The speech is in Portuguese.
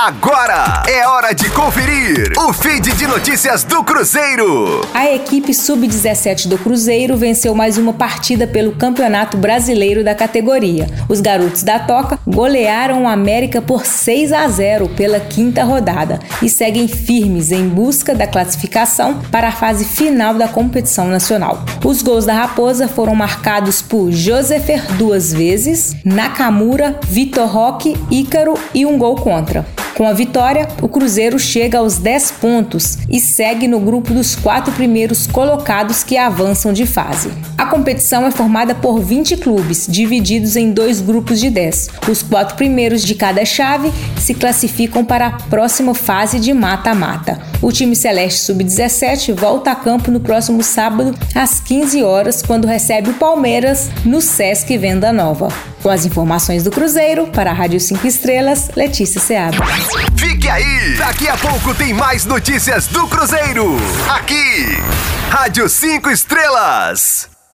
Agora é hora de conferir o feed de notícias do Cruzeiro. A equipe sub-17 do Cruzeiro venceu mais uma partida pelo Campeonato Brasileiro da categoria. Os garotos da Toca golearam o América por 6 a 0 pela quinta rodada e seguem firmes em busca da classificação para a fase final da competição nacional. Os gols da Raposa foram marcados por Josefer duas vezes, Nakamura, Vitor Roque, Ícaro e um gol contra. Com a vitória, o Cruzeiro chega aos 10 pontos e segue no grupo dos quatro primeiros colocados que avançam de fase. A competição é formada por 20 clubes, divididos em dois grupos de 10. Os quatro primeiros de cada chave se classificam para a próxima fase de mata-mata. O time Celeste Sub-17 volta a campo no próximo sábado, às 15 horas, quando recebe o Palmeiras no Sesc Venda Nova. Com as informações do Cruzeiro, para a Rádio 5 Estrelas, Letícia Seabra. Fique aí! Daqui a pouco tem mais notícias do Cruzeiro. Aqui, Rádio 5 Estrelas.